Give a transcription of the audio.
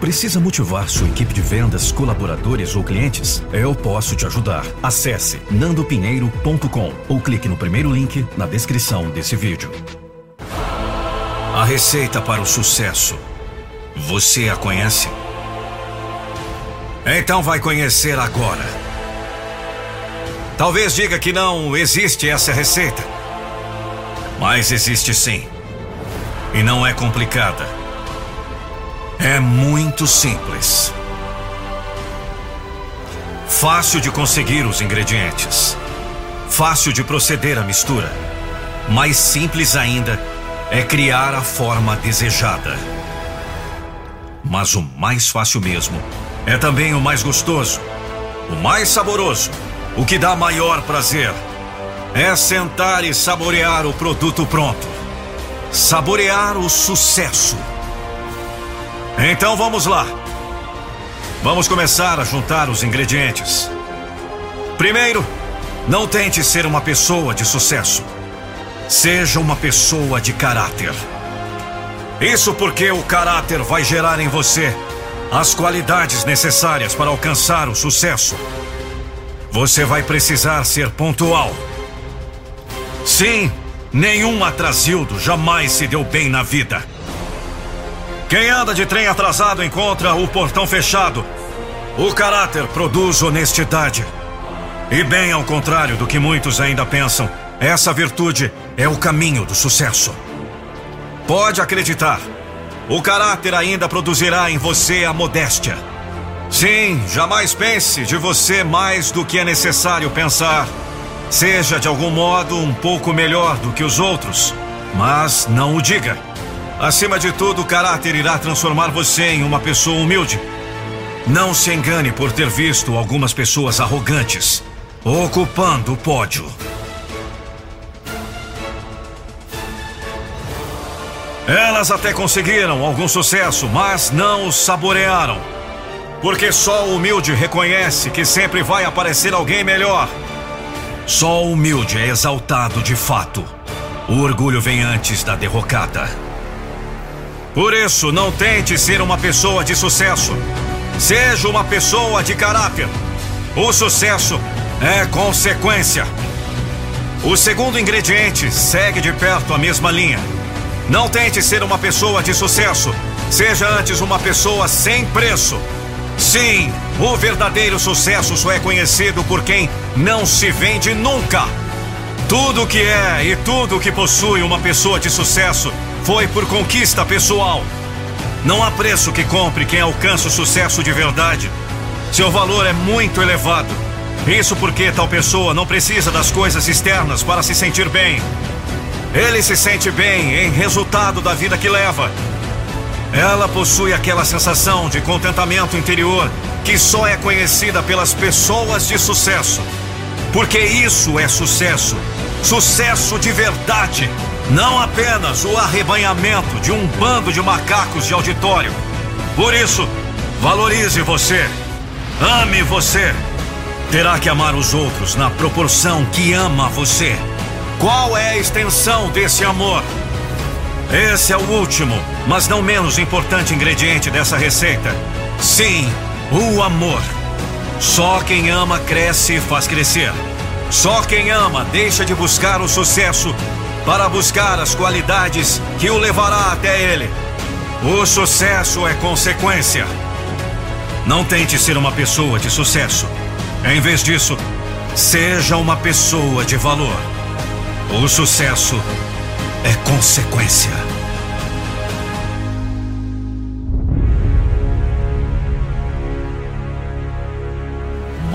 Precisa motivar sua equipe de vendas, colaboradores ou clientes? Eu posso te ajudar. Acesse nandopinheiro.com ou clique no primeiro link na descrição desse vídeo. A receita para o sucesso. Você a conhece? Então vai conhecer agora. Talvez diga que não existe essa receita. Mas existe sim. E não é complicada. É muito simples. Fácil de conseguir os ingredientes. Fácil de proceder à mistura. Mais simples ainda é criar a forma desejada. Mas o mais fácil mesmo é também o mais gostoso, o mais saboroso, o que dá maior prazer. É sentar e saborear o produto pronto. Saborear o sucesso. Então vamos lá. Vamos começar a juntar os ingredientes. Primeiro, não tente ser uma pessoa de sucesso. Seja uma pessoa de caráter. Isso porque o caráter vai gerar em você as qualidades necessárias para alcançar o sucesso. Você vai precisar ser pontual. Sim, nenhum atrasildo jamais se deu bem na vida. Quem anda de trem atrasado encontra o portão fechado. O caráter produz honestidade. E bem ao contrário do que muitos ainda pensam, essa virtude é o caminho do sucesso. Pode acreditar, o caráter ainda produzirá em você a modéstia. Sim, jamais pense de você mais do que é necessário pensar. Seja de algum modo um pouco melhor do que os outros, mas não o diga. Acima de tudo, o caráter irá transformar você em uma pessoa humilde. Não se engane por ter visto algumas pessoas arrogantes ocupando o pódio. Elas até conseguiram algum sucesso, mas não o saborearam. Porque só o humilde reconhece que sempre vai aparecer alguém melhor. Só o humilde é exaltado de fato. O orgulho vem antes da derrocada. Por isso, não tente ser uma pessoa de sucesso. Seja uma pessoa de caráter. O sucesso é consequência. O segundo ingrediente segue de perto a mesma linha. Não tente ser uma pessoa de sucesso. Seja antes uma pessoa sem preço. Sim, o verdadeiro sucesso só é conhecido por quem não se vende nunca. Tudo que é e tudo que possui uma pessoa de sucesso foi por conquista pessoal. Não há preço que compre quem alcança o sucesso de verdade. Seu valor é muito elevado. Isso porque tal pessoa não precisa das coisas externas para se sentir bem. Ele se sente bem em resultado da vida que leva. Ela possui aquela sensação de contentamento interior que só é conhecida pelas pessoas de sucesso. Porque isso é sucesso. Sucesso de verdade. Não apenas o arrebanhamento de um bando de macacos de auditório. Por isso, valorize você. Ame você. Terá que amar os outros na proporção que ama você. Qual é a extensão desse amor? Esse é o último, mas não menos importante ingrediente dessa receita. Sim, o amor. Só quem ama cresce e faz crescer. Só quem ama deixa de buscar o sucesso para buscar as qualidades que o levará até ele. O sucesso é consequência. Não tente ser uma pessoa de sucesso. Em vez disso, seja uma pessoa de valor. O sucesso é consequência.